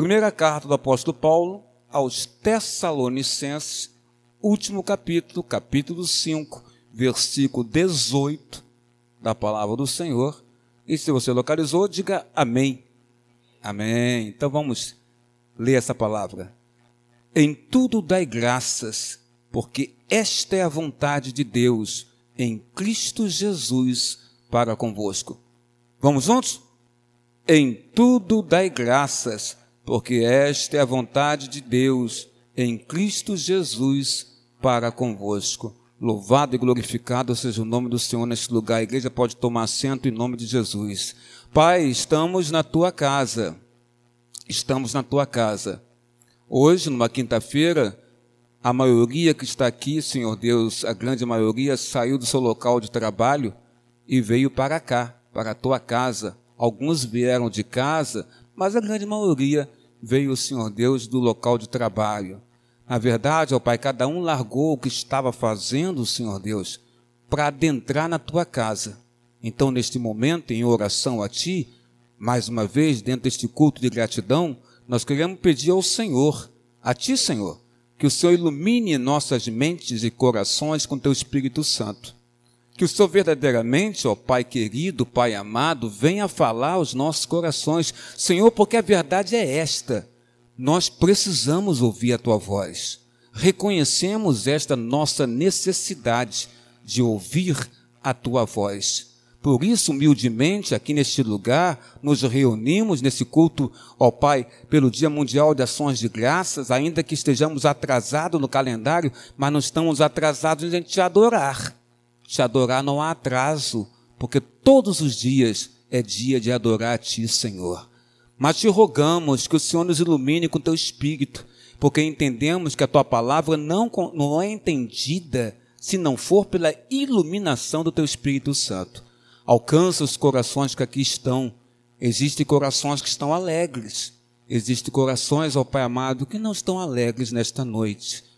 Primeira carta do apóstolo Paulo aos Tessalonicenses, último capítulo, capítulo 5, versículo 18 da palavra do Senhor. E se você localizou, diga amém. Amém. Então vamos ler essa palavra. Em tudo dai graças, porque esta é a vontade de Deus em Cristo Jesus para convosco. Vamos juntos? Em tudo dai graças, porque esta é a vontade de Deus em Cristo Jesus para convosco. Louvado e glorificado seja o nome do Senhor neste lugar. A igreja pode tomar assento em nome de Jesus. Pai, estamos na tua casa. Estamos na tua casa. Hoje, numa quinta-feira, a maioria que está aqui, Senhor Deus, a grande maioria, saiu do seu local de trabalho e veio para cá, para a tua casa. Alguns vieram de casa, mas a grande maioria veio, Senhor Deus, do local de trabalho. Na verdade, ó Pai, cada um largou o que estava fazendo, Senhor Deus, para adentrar na tua casa. Então, neste momento, em oração a Ti, mais uma vez, dentro deste culto de gratidão, nós queremos pedir ao Senhor, a Ti, Senhor, que o Senhor ilumine nossas mentes e corações com Teu Espírito Santo. Que o Senhor verdadeiramente, ó Pai querido, Pai amado, venha falar aos nossos corações. Senhor, porque a verdade é esta nós precisamos ouvir a tua voz. Reconhecemos esta nossa necessidade de ouvir a tua voz. Por isso, humildemente, aqui neste lugar, nos reunimos nesse culto, ó Pai, pelo Dia Mundial de Ações de Graças, ainda que estejamos atrasados no calendário, mas não estamos atrasados em te adorar. Te adorar não há atraso, porque todos os dias é dia de adorar a Ti, Senhor. Mas te rogamos que o Senhor nos ilumine com teu espírito, porque entendemos que a tua palavra não, não é entendida se não for pela iluminação do teu Espírito Santo. Alcança os corações que aqui estão. Existem corações que estão alegres. Existem corações, ó Pai amado, que não estão alegres nesta noite.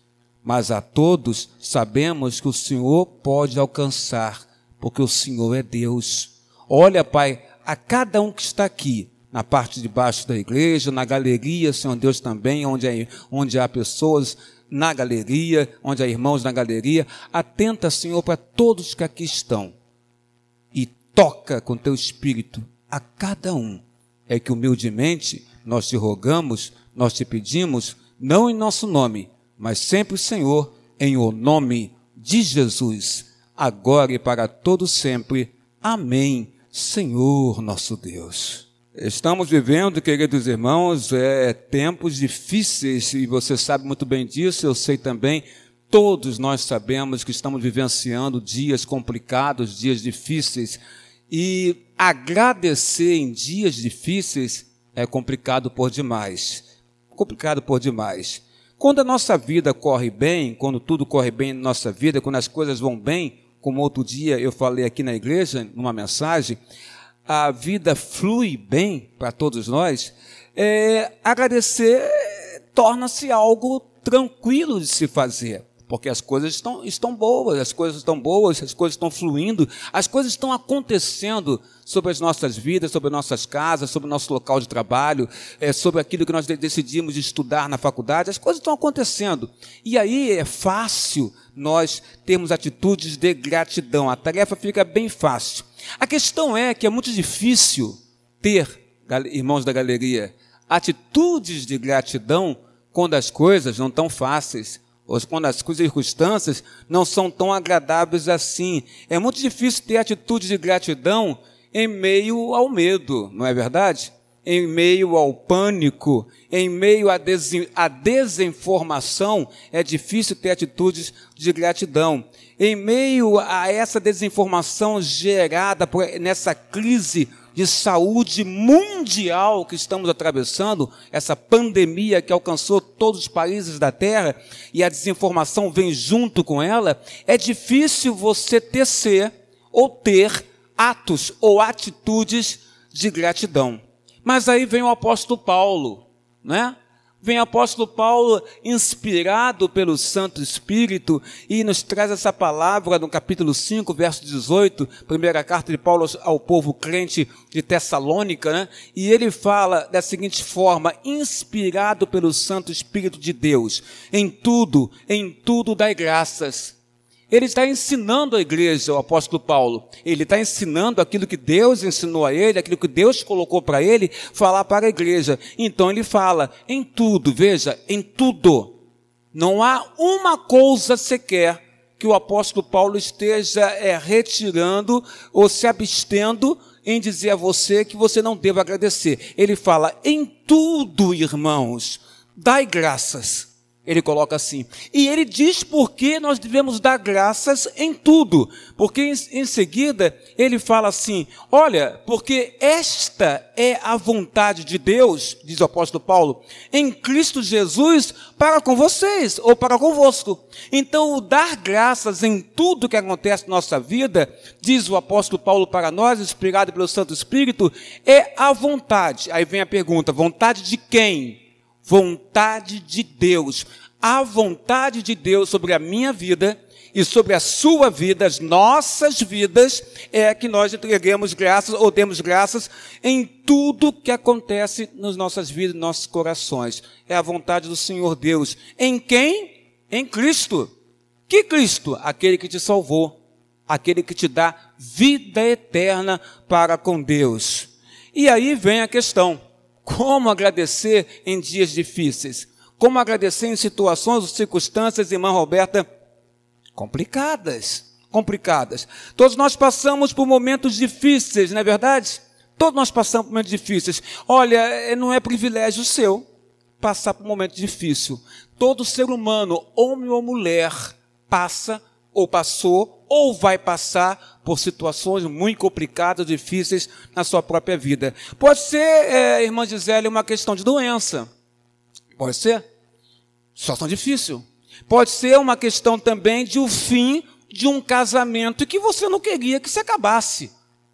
Mas a todos sabemos que o Senhor pode alcançar, porque o Senhor é Deus. Olha, Pai, a cada um que está aqui, na parte de baixo da igreja, na galeria, Senhor Deus também, onde, é, onde há pessoas na galeria, onde há irmãos na galeria. Atenta, Senhor, para todos que aqui estão. E toca com teu espírito a cada um. É que humildemente nós te rogamos, nós te pedimos, não em nosso nome, mas sempre, Senhor, em o nome de Jesus, agora e para todo sempre. Amém. Senhor nosso Deus. Estamos vivendo, queridos irmãos, é, tempos difíceis e você sabe muito bem disso, eu sei também. Todos nós sabemos que estamos vivenciando dias complicados, dias difíceis. E agradecer em dias difíceis é complicado por demais. Complicado por demais. Quando a nossa vida corre bem, quando tudo corre bem na nossa vida, quando as coisas vão bem, como outro dia eu falei aqui na igreja, numa mensagem, a vida flui bem para todos nós, é, agradecer torna-se algo tranquilo de se fazer. Porque as coisas estão, estão boas, as coisas estão boas, as coisas estão fluindo, as coisas estão acontecendo sobre as nossas vidas, sobre nossas casas, sobre o nosso local de trabalho, é, sobre aquilo que nós decidimos estudar na faculdade, as coisas estão acontecendo. E aí é fácil nós termos atitudes de gratidão, a tarefa fica bem fácil. A questão é que é muito difícil ter, irmãos da galeria, atitudes de gratidão quando as coisas não estão fáceis, quando as circunstâncias não são tão agradáveis assim. É muito difícil ter atitudes de gratidão em meio ao medo, não é verdade? Em meio ao pânico, em meio à, desinformação, é difícil ter atitudes de gratidão em meio a essa desinformação gerada por, nessa crise de saúde mundial que estamos atravessando, essa pandemia que alcançou todos os países da Terra e a desinformação vem junto com ela, é difícil você tecer ou ter atos ou atitudes de gratidão. Mas aí vem o apóstolo Paulo, né? Vem o apóstolo Paulo, inspirado pelo Santo Espírito, e nos traz essa palavra no capítulo 5, verso 18, primeira carta de Paulo ao povo crente de Tessalônica, né? E ele fala da seguinte forma: inspirado pelo Santo Espírito de Deus, em tudo, em tudo dai graças ele está ensinando a igreja, o apóstolo Paulo. Ele está ensinando aquilo que Deus ensinou a ele, aquilo que Deus colocou para ele, falar para a igreja. Então ele fala, em tudo, veja, em tudo. Não há uma coisa sequer que o apóstolo Paulo esteja é, retirando ou se abstendo em dizer a você que você não deva agradecer. Ele fala, em tudo, irmãos, dai graças ele coloca assim. E ele diz por que nós devemos dar graças em tudo. Porque em, seguida ele fala assim: olha, porque esta é a vontade de Deus, diz o apóstolo Paulo, em Cristo Jesus para com vocês ou para convosco. Então, o dar graças em tudo que acontece na nossa vida, diz o apóstolo Paulo para nós, inspirado pelo Santo Espírito, é a vontade. Aí vem a pergunta: vontade de quem? Vontade de Deus. A vontade de Deus sobre a minha vida e sobre a sua vida, as nossas vidas, é que nós entreguemos graças ou demos graças em tudo que acontece nas nossas vidas, nos nossos corações. É a vontade do Senhor Deus. Em quem? Em Cristo. Que Cristo? Aquele que te salvou, aquele que te dá vida eterna para com Deus. E aí vem a questão. Como agradecer em dias difíceis? Como agradecer em situações ou circunstâncias, irmã Roberta, complicadas, complicadas. Todos nós passamos por momentos difíceis, não é verdade? Todos nós passamos por momentos difíceis. Olha, é, não é privilégio seu passar por um momento difícil. Todo ser humano, homem ou mulher, passa ou passou ou vai passar por situações muito complicadas, difíceis na sua própria vida. Pode ser, é, irmã Gisele, uma questão de doença. Pode ser. Situação difícil. Pode ser uma questão também de o um fim de um casamento que você não queria que se acabasse,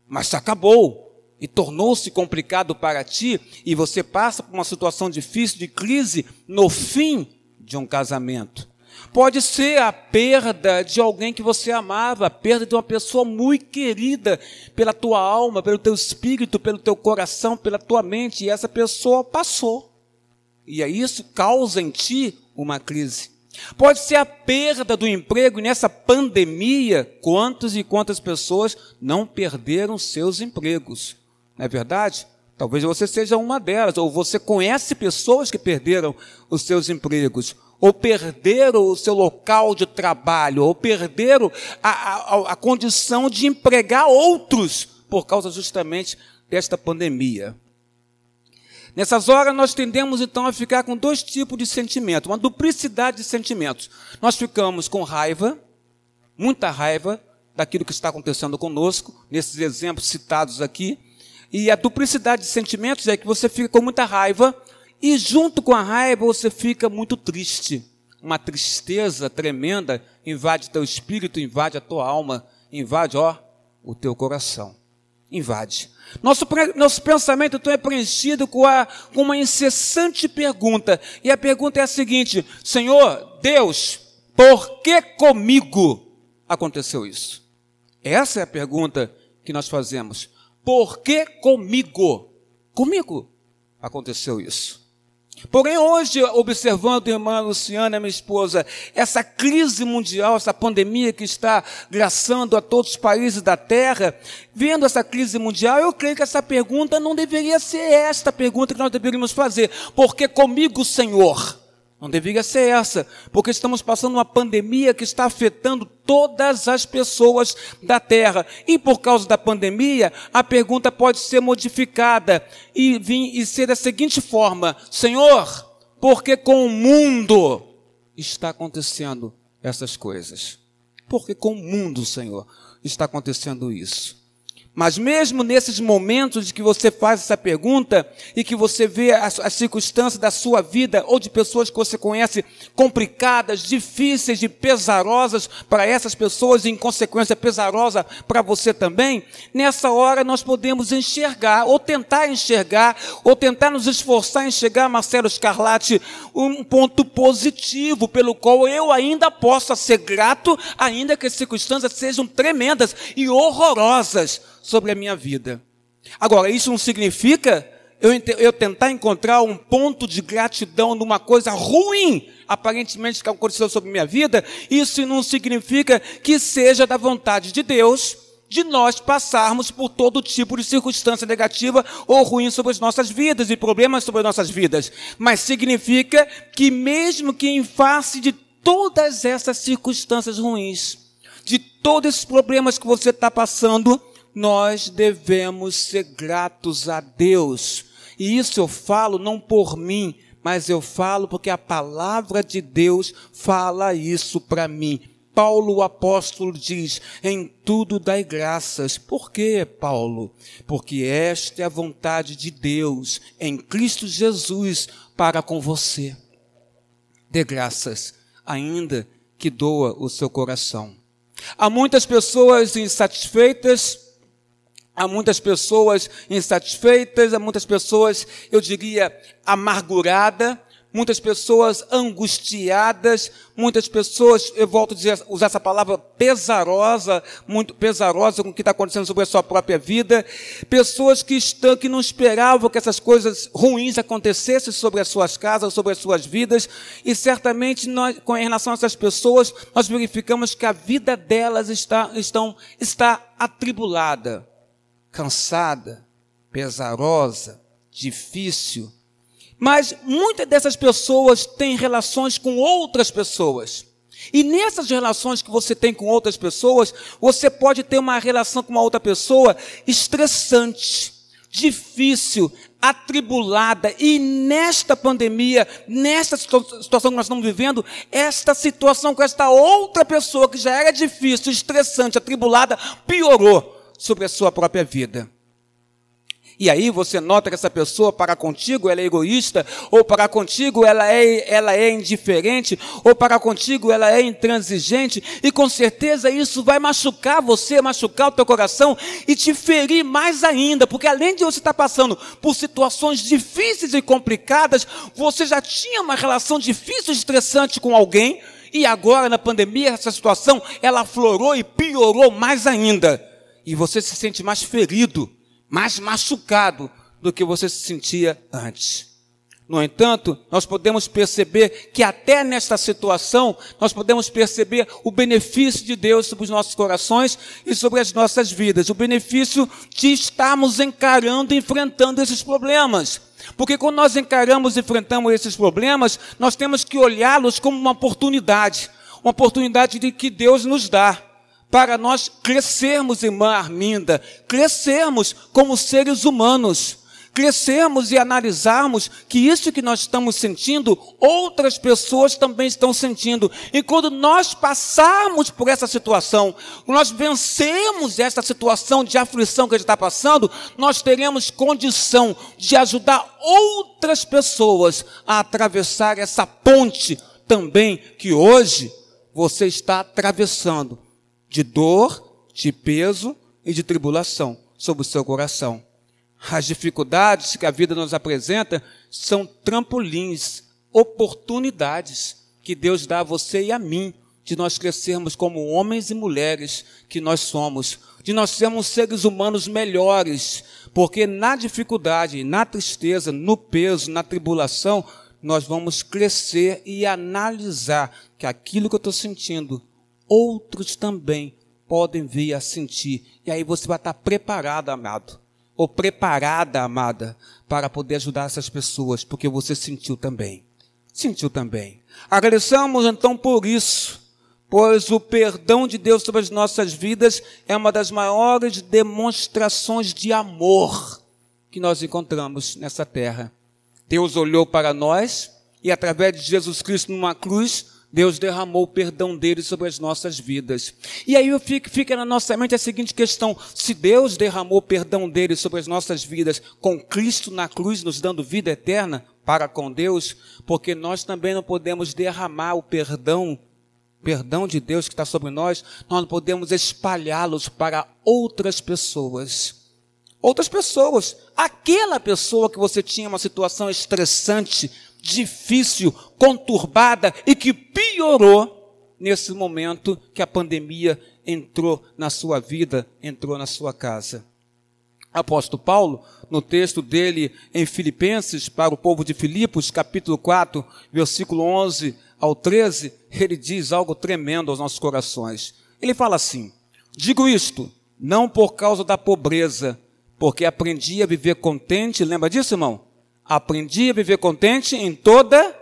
mas se acabou e tornou-se complicado para ti e você passa por uma situação difícil de crise no fim de um casamento. Pode ser a perda de alguém que você amava, a perda de uma pessoa muito querida pela tua alma, pelo teu espírito, pelo teu coração, pela tua mente, e essa pessoa passou. E aí isso causa em ti uma crise. Pode ser a perda do emprego, e nessa pandemia, quantas e quantas pessoas não perderam seus empregos? Não é verdade? Talvez você seja uma delas, ou você conhece pessoas que perderam os seus empregos ou perderam o seu local de trabalho, ou perderam a, a, a condição de empregar outros por causa justamente desta pandemia. Nessas horas nós tendemos então a ficar com dois tipos de sentimento, uma duplicidade de sentimentos. Nós ficamos com raiva, muita raiva daquilo que está acontecendo conosco, nesses exemplos citados aqui, e a duplicidade de sentimentos é que você fica com muita raiva e junto com a raiva você fica muito triste. Uma tristeza tremenda invade teu espírito, invade a tua alma, invade, ó, o teu coração. Invade. Nosso, nosso pensamento então é preenchido com, a, com uma incessante pergunta. E a pergunta é a seguinte: Senhor, Deus, por que comigo aconteceu isso? Essa é a pergunta que nós fazemos. Por que comigo? Comigo aconteceu isso. Porém, hoje, observando, irmã Luciana, minha esposa, essa crise mundial, essa pandemia que está graçando a todos os países da Terra, vendo essa crise mundial, eu creio que essa pergunta não deveria ser esta pergunta que nós deveríamos fazer. Porque comigo, Senhor? Não deveria ser essa, porque estamos passando uma pandemia que está afetando todas as pessoas da terra. E por causa da pandemia, a pergunta pode ser modificada e, vir, e ser da seguinte forma: Senhor, por que com o mundo está acontecendo essas coisas? Porque com o mundo, Senhor, está acontecendo isso. Mas mesmo nesses momentos de que você faz essa pergunta e que você vê as, as, circunstâncias da sua vida ou de pessoas que você conhece complicadas, difíceis e pesarosas para essas pessoas e em consequência pesarosa para você também, nessa hora nós podemos enxergar ou tentar enxergar ou tentar nos esforçar em chegar, Marcelo Scarlatti, um ponto positivo pelo qual eu ainda possa ser grato, ainda que as circunstâncias sejam tremendas e horrorosas sobre a minha vida. Agora, isso não significa eu, eu tentar encontrar um ponto de gratidão numa coisa ruim, aparentemente que aconteceu sobre a minha vida. Isso não significa que seja da vontade de Deus de nós passarmos por todo tipo de circunstância negativa ou ruim sobre as nossas vidas e problemas sobre as nossas vidas. Mas significa que mesmo que em face de todas essas circunstâncias ruins, de todos esses problemas que você está passando, nós devemos ser gratos a Deus. E isso eu falo não por mim, mas eu falo porque a palavra de Deus fala isso para mim. Paulo o apóstolo diz: em tudo dai graças. Por quê, Paulo? Porque esta é a vontade de Deus em Cristo Jesus para com você. Dê graças, ainda que doa o seu coração. Há muitas pessoas insatisfeitas Há muitas pessoas insatisfeitas, há muitas pessoas, eu diria, amarguradas, muitas pessoas angustiadas, muitas pessoas, eu volto a dizer, usar essa palavra pesarosa, muito pesarosa com o que está acontecendo sobre a sua própria vida, pessoas que estão, que não esperavam que essas coisas ruins acontecessem sobre as suas casas, sobre as suas vidas, e certamente nós, com relação a essas pessoas, nós verificamos que a vida delas está, estão, está atribulada cansada, pesarosa, difícil. Mas muitas dessas pessoas têm relações com outras pessoas. E nessas relações que você tem com outras pessoas, você pode ter uma relação com uma outra pessoa estressante, difícil, atribulada. E nesta pandemia, nesta situação que nós estamos vivendo, esta situação com esta outra pessoa que já era difícil, estressante, atribulada, piorou sobre a sua própria vida. E aí você nota que essa pessoa para contigo ela é egoísta, ou para contigo ela é, ela é indiferente, ou para contigo ela é intransigente, e com certeza isso vai machucar você, machucar o teu coração e te ferir mais ainda, porque além de você estar passando por situações difíceis e complicadas, você já tinha uma relação difícil e estressante com alguém, e agora na pandemia essa situação ela aflorou e piorou mais ainda e você se sente mais ferido, mais machucado do que você se sentia antes. No entanto, nós podemos perceber que até nesta situação, nós podemos perceber o benefício de Deus sobre os nossos corações e sobre as nossas vidas. O benefício de estarmos encarando e enfrentando esses problemas. Porque quando nós encaramos e enfrentamos esses problemas, nós temos que olhá-los como uma oportunidade. Uma oportunidade de que Deus nos dá para nós crescermos, irmã Arminda, crescermos como seres humanos, crescermos e analisarmos que isso que nós estamos sentindo, outras pessoas também estão sentindo. E quando nós passarmos por essa situação, nós vencemos essa situação de aflição que a gente está passando, nós teremos condição de ajudar outras pessoas a atravessar essa ponte também que hoje você está atravessando de dor, de peso e de tribulação sobre o seu coração. As dificuldades que a vida nos apresenta são trampolins, oportunidades que Deus dá a você e a mim de nós crescermos como homens e mulheres que nós somos, de nós sermos seres humanos melhores, porque na dificuldade, na tristeza, no peso, na tribulação, nós vamos crescer e analisar que aquilo que eu estou sentindo outros também podem vir a sentir. E aí você vai estar preparado, amado, ou preparada, amada, para poder ajudar essas pessoas, porque você sentiu também. Sentiu também. Agradeçamos então por isso, pois o perdão de Deus sobre as nossas vidas é uma das maiores demonstrações de amor que nós encontramos nessa terra. Deus olhou para nós e através de Jesus Cristo numa cruz Deus derramou o perdão dele sobre as nossas vidas. E aí fica, fica na nossa mente a seguinte questão: se Deus derramou o perdão dele sobre as nossas vidas, com Cristo na cruz nos dando vida eterna para com Deus, porque nós também não podemos derramar o perdão, perdão de Deus que está sobre nós, nós não podemos espalhá-los para outras pessoas. Outras pessoas, aquela pessoa que você tinha uma situação estressante, difícil, conturbada e que piorou nesse momento que a pandemia entrou na sua vida, entrou na sua casa. Apóstolo Paulo, no texto dele em Filipenses, para o povo de Filipos, capítulo 4, versículo 11 ao 13, ele diz algo tremendo aos nossos corações. Ele fala assim: Digo isto, não por causa da pobreza, porque aprendi a viver contente, lembra disso, irmão? Aprendi a viver contente em toda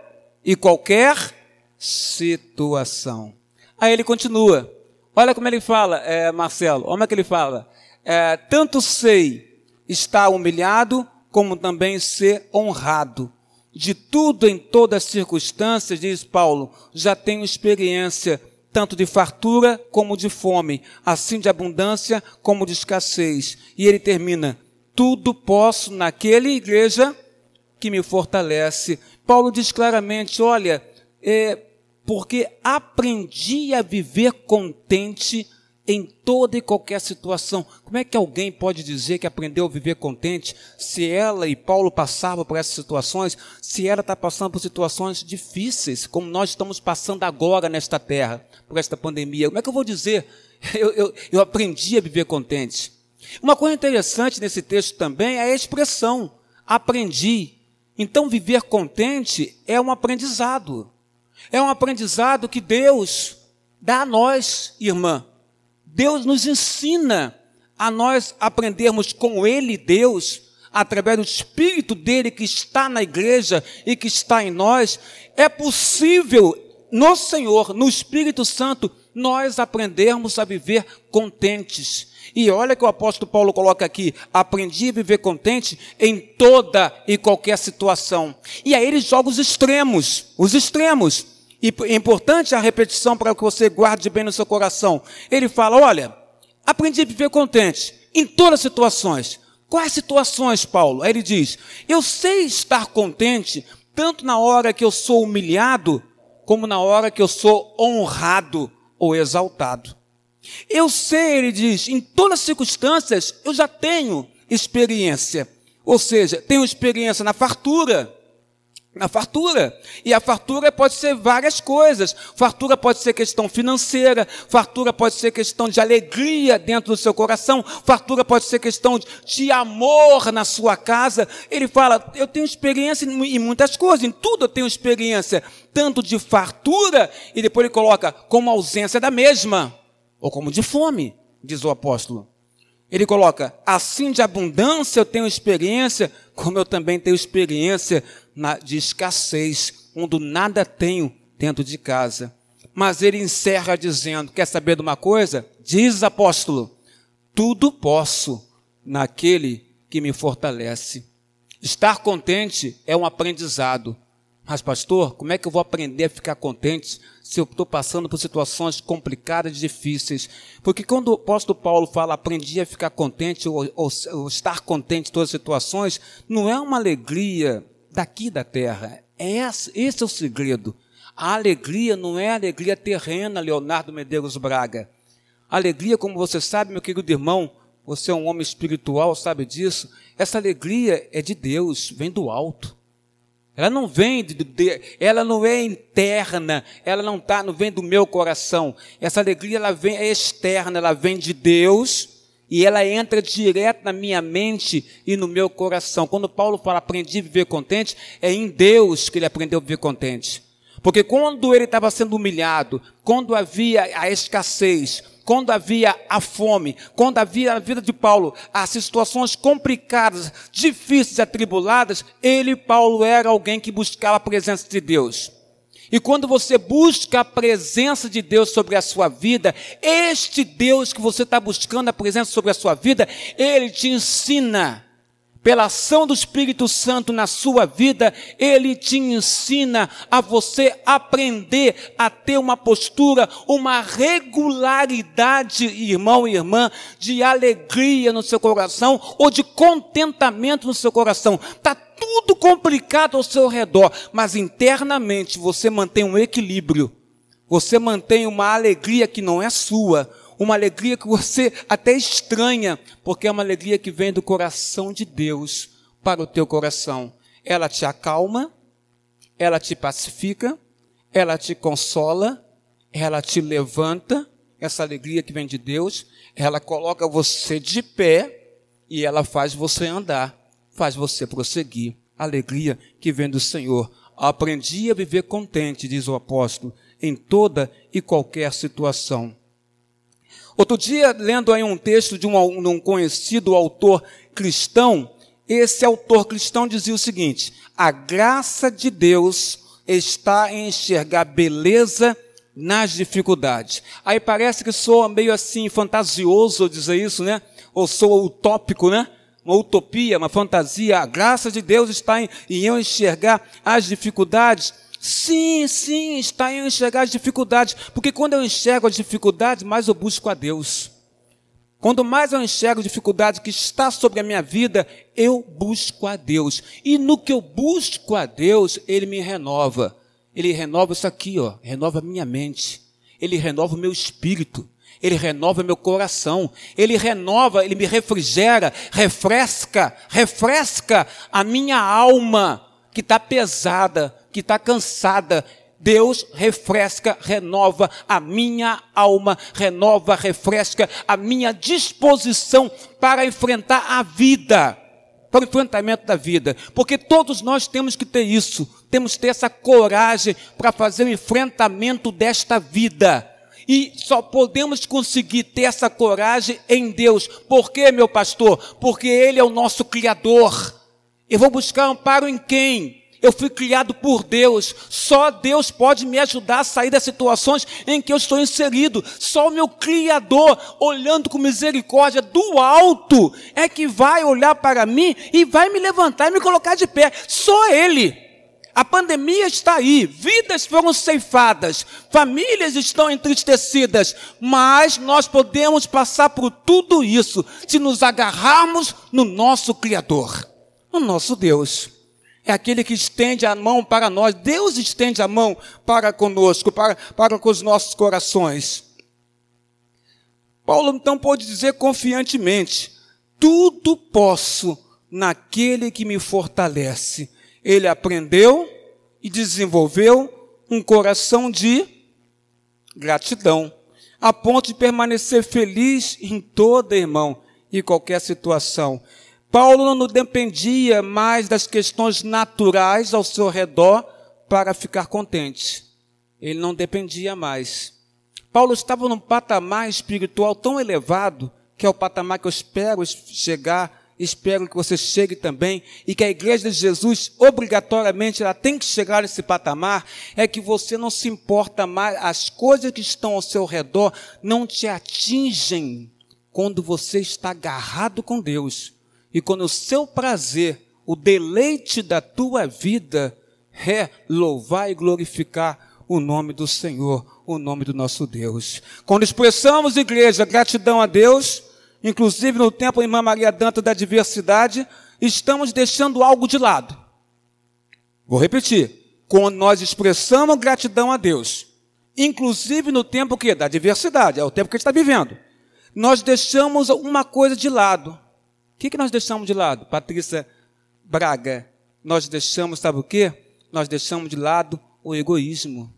e qualquer situação. Aí ele continua. Olha como ele fala, é, Marcelo, olha é que ele fala. É, tanto sei estar humilhado, como também ser honrado. De tudo em todas as circunstâncias, diz Paulo, já tenho experiência, tanto de fartura como de fome, assim de abundância como de escassez. E ele termina: tudo posso naquele igreja que me fortalece. Paulo diz claramente: olha, é, porque aprendi a viver contente em toda e qualquer situação. Como é que alguém pode dizer que aprendeu a viver contente se ela e Paulo passavam por essas situações, se ela está passando por situações difíceis, como nós estamos passando agora nesta terra, por esta pandemia? Como é que eu vou dizer? Eu, eu, eu aprendi a viver contente. Uma coisa interessante nesse texto também é a expressão aprendi. Então, viver contente é um aprendizado. É um aprendizado que Deus dá a nós, irmã. Deus nos ensina a nós aprendermos com Ele, Deus, através do Espírito dele que está na igreja e que está em nós. É possível, no Senhor, no Espírito Santo, nós aprendermos a viver contentes. E olha que o apóstolo Paulo coloca aqui: aprendi a viver contente em toda e qualquer situação. E aí ele joga os extremos, os extremos. E é importante a repetição para que você guarde bem no seu coração. Ele fala: olha, aprendi a viver contente em todas as situações. Quais situações, Paulo? Aí ele diz: eu sei estar contente tanto na hora que eu sou humilhado, como na hora que eu sou honrado ou exaltado. Eu sei, ele diz, em todas as circunstâncias eu já tenho experiência. Ou seja, tenho experiência na fartura. Na fartura. E a fartura pode ser várias coisas. Fartura pode ser questão financeira, fartura pode ser questão de alegria dentro do seu coração, fartura pode ser questão de amor na sua casa. Ele fala: Eu tenho experiência em muitas coisas, em tudo eu tenho experiência, tanto de fartura, e depois ele coloca como ausência da mesma ou como de fome, diz o apóstolo. Ele coloca: assim de abundância eu tenho experiência, como eu também tenho experiência de escassez, onde nada tenho dentro de casa. Mas ele encerra dizendo: quer saber de uma coisa? Diz apóstolo: tudo posso naquele que me fortalece. Estar contente é um aprendizado. Mas, pastor, como é que eu vou aprender a ficar contente se eu estou passando por situações complicadas e difíceis? Porque quando o apóstolo Paulo fala aprendi a ficar contente ou, ou, ou estar contente em todas as situações, não é uma alegria daqui da terra. É esse, é o segredo. A alegria não é alegria terrena, Leonardo Medeiros Braga. Alegria, como você sabe, meu querido irmão, você é um homem espiritual, sabe disso. Essa alegria é de Deus, vem do alto. Ela não vem de, de, ela não é interna, ela não tá, não vem do meu coração. Essa alegria ela vem é externa, ela vem de Deus e ela entra direto na minha mente e no meu coração. Quando Paulo fala aprendi a viver contente, é em Deus que ele aprendeu a viver contente. Porque quando ele estava sendo humilhado, quando havia a escassez, quando havia a fome, quando havia a vida de Paulo, as situações complicadas, difíceis, atribuladas, ele, Paulo, era alguém que buscava a presença de Deus. E quando você busca a presença de Deus sobre a sua vida, este Deus que você está buscando a presença sobre a sua vida, ele te ensina pela ação do Espírito Santo na sua vida, ele te ensina a você aprender a ter uma postura, uma regularidade, irmão e irmã, de alegria no seu coração ou de contentamento no seu coração. Está tudo complicado ao seu redor, mas internamente você mantém um equilíbrio. Você mantém uma alegria que não é sua, uma alegria que você até estranha, porque é uma alegria que vem do coração de Deus para o teu coração. Ela te acalma, ela te pacifica, ela te consola, ela te levanta, essa alegria que vem de Deus, ela coloca você de pé e ela faz você andar, faz você prosseguir. Alegria que vem do Senhor. Aprendi a viver contente, diz o apóstolo, em toda e qualquer situação. Outro dia, lendo aí um texto de um, um conhecido autor cristão, esse autor cristão dizia o seguinte: a graça de Deus está em enxergar beleza nas dificuldades. Aí parece que soa meio assim fantasioso dizer isso, né? Ou soa utópico, né? Uma utopia, uma fantasia. A graça de Deus está em, em eu enxergar as dificuldades. Sim, sim, está em enxergar as dificuldades, porque quando eu enxergo as dificuldades, mais eu busco a Deus. Quando mais eu enxergo a dificuldade que está sobre a minha vida, eu busco a Deus. E no que eu busco a Deus, Ele me renova. Ele renova isso aqui, ó, renova a minha mente. Ele renova o meu espírito. Ele renova meu coração. Ele renova, ele me refrigera, refresca, refresca a minha alma que está pesada, que está cansada, Deus refresca, renova a minha alma, renova, refresca a minha disposição para enfrentar a vida, para o enfrentamento da vida, porque todos nós temos que ter isso, temos que ter essa coragem para fazer o enfrentamento desta vida. E só podemos conseguir ter essa coragem em Deus. Por quê, meu pastor? Porque Ele é o nosso Criador. Eu vou buscar amparo em quem? Eu fui criado por Deus. Só Deus pode me ajudar a sair das situações em que eu estou inserido. Só o meu Criador, olhando com misericórdia do alto, é que vai olhar para mim e vai me levantar e me colocar de pé. Só Ele. A pandemia está aí, vidas foram ceifadas, famílias estão entristecidas, mas nós podemos passar por tudo isso se nos agarrarmos no nosso Criador, no nosso Deus é aquele que estende a mão para nós. Deus estende a mão para conosco, para, para com os nossos corações. Paulo então pode dizer confiantemente: tudo posso naquele que me fortalece. Ele aprendeu e desenvolveu um coração de gratidão, a ponto de permanecer feliz em toda, irmão, e qualquer situação. Paulo não dependia mais das questões naturais ao seu redor para ficar contente. Ele não dependia mais. Paulo estava num patamar espiritual tão elevado, que é o patamar que eu espero chegar, espero que você chegue também, e que a igreja de Jesus, obrigatoriamente, ela tem que chegar nesse patamar, é que você não se importa mais, as coisas que estão ao seu redor não te atingem quando você está agarrado com Deus. E quando o seu prazer, o deleite da tua vida é louvar e glorificar o nome do Senhor, o nome do nosso Deus. Quando expressamos, igreja, gratidão a Deus, inclusive no tempo Irmã Maria Danta da diversidade, estamos deixando algo de lado. Vou repetir. Quando nós expressamos gratidão a Deus, inclusive no tempo que da diversidade, é o tempo que a gente está vivendo, nós deixamos uma coisa de lado. O que, que nós deixamos de lado? Patrícia Braga, nós deixamos, sabe o que? Nós deixamos de lado o egoísmo.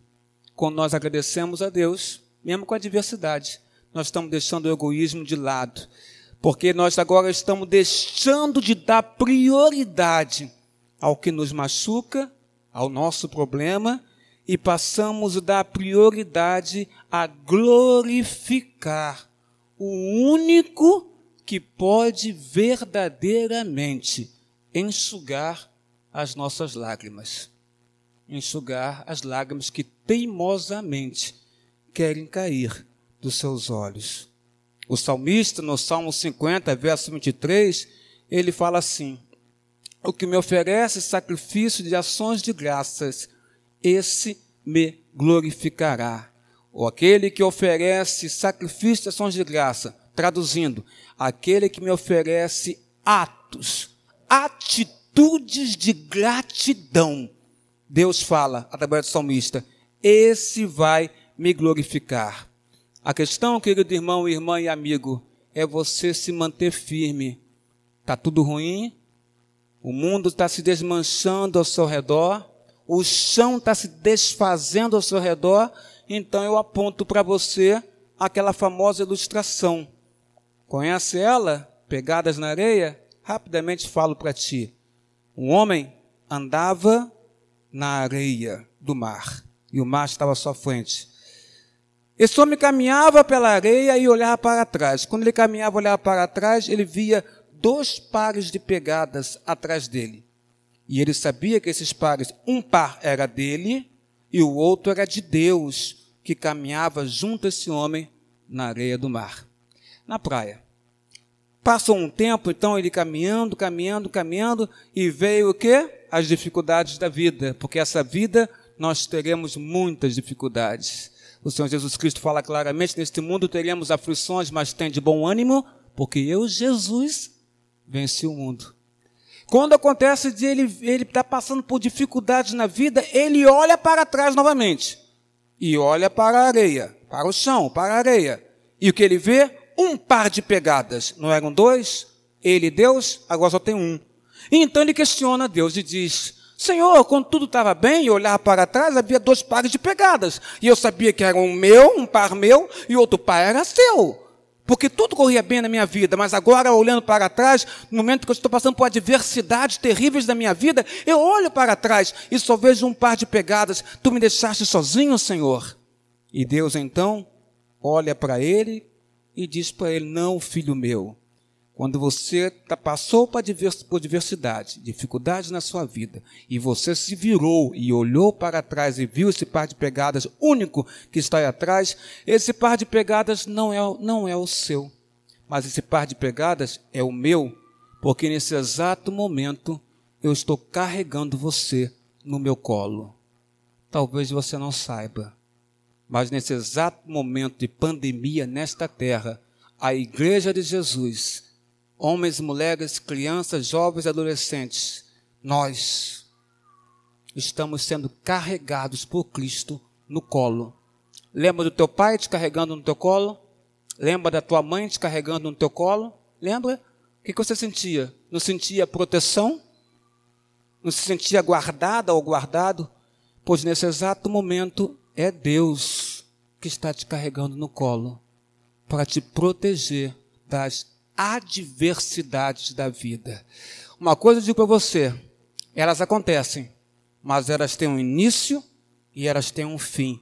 Quando nós agradecemos a Deus, mesmo com a diversidade, nós estamos deixando o egoísmo de lado. Porque nós agora estamos deixando de dar prioridade ao que nos machuca, ao nosso problema, e passamos a dar prioridade a glorificar o único que pode verdadeiramente enxugar as nossas lágrimas. Enxugar as lágrimas que teimosamente querem cair dos seus olhos. O salmista, no Salmo 50, verso 23, ele fala assim: o que me oferece sacrifício de ações de graças, esse me glorificará. Ou aquele que oferece sacrifício de ações de graça, traduzindo, aquele que me oferece atos, atitudes de gratidão. Deus fala através do salmista: esse vai me glorificar. A questão, querido irmão, irmã e amigo, é você se manter firme. Está tudo ruim, o mundo está se desmanchando ao seu redor, o chão está se desfazendo ao seu redor, então eu aponto para você aquela famosa ilustração. Conhece ela? Pegadas na areia? Rapidamente falo para ti. Um homem andava na areia do mar e o mar estava à sua frente. Esse homem caminhava pela areia e olhava para trás. Quando ele caminhava e olhava para trás, ele via dois pares de pegadas atrás dele. E ele sabia que esses pares, um par era dele e o outro era de Deus, que caminhava junto a esse homem na areia do mar, na praia. Passou um tempo, então, ele caminhando, caminhando, caminhando, e veio o quê? As dificuldades da vida, porque essa vida nós teremos muitas dificuldades. O Senhor Jesus Cristo fala claramente: neste mundo teremos aflições, mas tem de bom ânimo, porque eu, Jesus, vence o mundo. Quando acontece de ele ele está passando por dificuldades na vida, ele olha para trás novamente e olha para a areia, para o chão, para a areia. E o que ele vê? Um par de pegadas. Não eram dois? Ele, Deus, agora só tem um. E então ele questiona Deus e diz: Senhor, quando tudo estava bem e olhar para trás, havia dois pares de pegadas. E eu sabia que era um meu, um par meu, e outro par era seu porque tudo corria bem na minha vida, mas agora, olhando para trás, no momento que eu estou passando por adversidades terríveis da minha vida, eu olho para trás e só vejo um par de pegadas. Tu me deixaste sozinho, Senhor. E Deus então olha para ele e diz para ele: Não, filho meu, quando você tá, passou por diversidade, dificuldades na sua vida, e você se virou e olhou para trás e viu esse par de pegadas único que está aí atrás, esse par de pegadas não é, não é o seu, mas esse par de pegadas é o meu, porque nesse exato momento eu estou carregando você no meu colo. Talvez você não saiba, mas nesse exato momento de pandemia nesta terra, a Igreja de Jesus homens, mulheres, crianças, jovens, adolescentes, nós estamos sendo carregados por Cristo no colo. Lembra do teu pai te carregando no teu colo? Lembra da tua mãe te carregando no teu colo? Lembra? O que você sentia? Não sentia proteção? Não se sentia guardada ou guardado? Pois nesse exato momento é Deus que está te carregando no colo para te proteger das adversidades da vida. Uma coisa eu digo para você: elas acontecem, mas elas têm um início e elas têm um fim.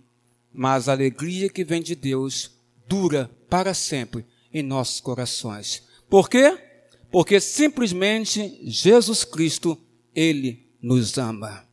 Mas a alegria que vem de Deus dura para sempre em nossos corações. Por quê? Porque simplesmente Jesus Cristo, Ele nos ama.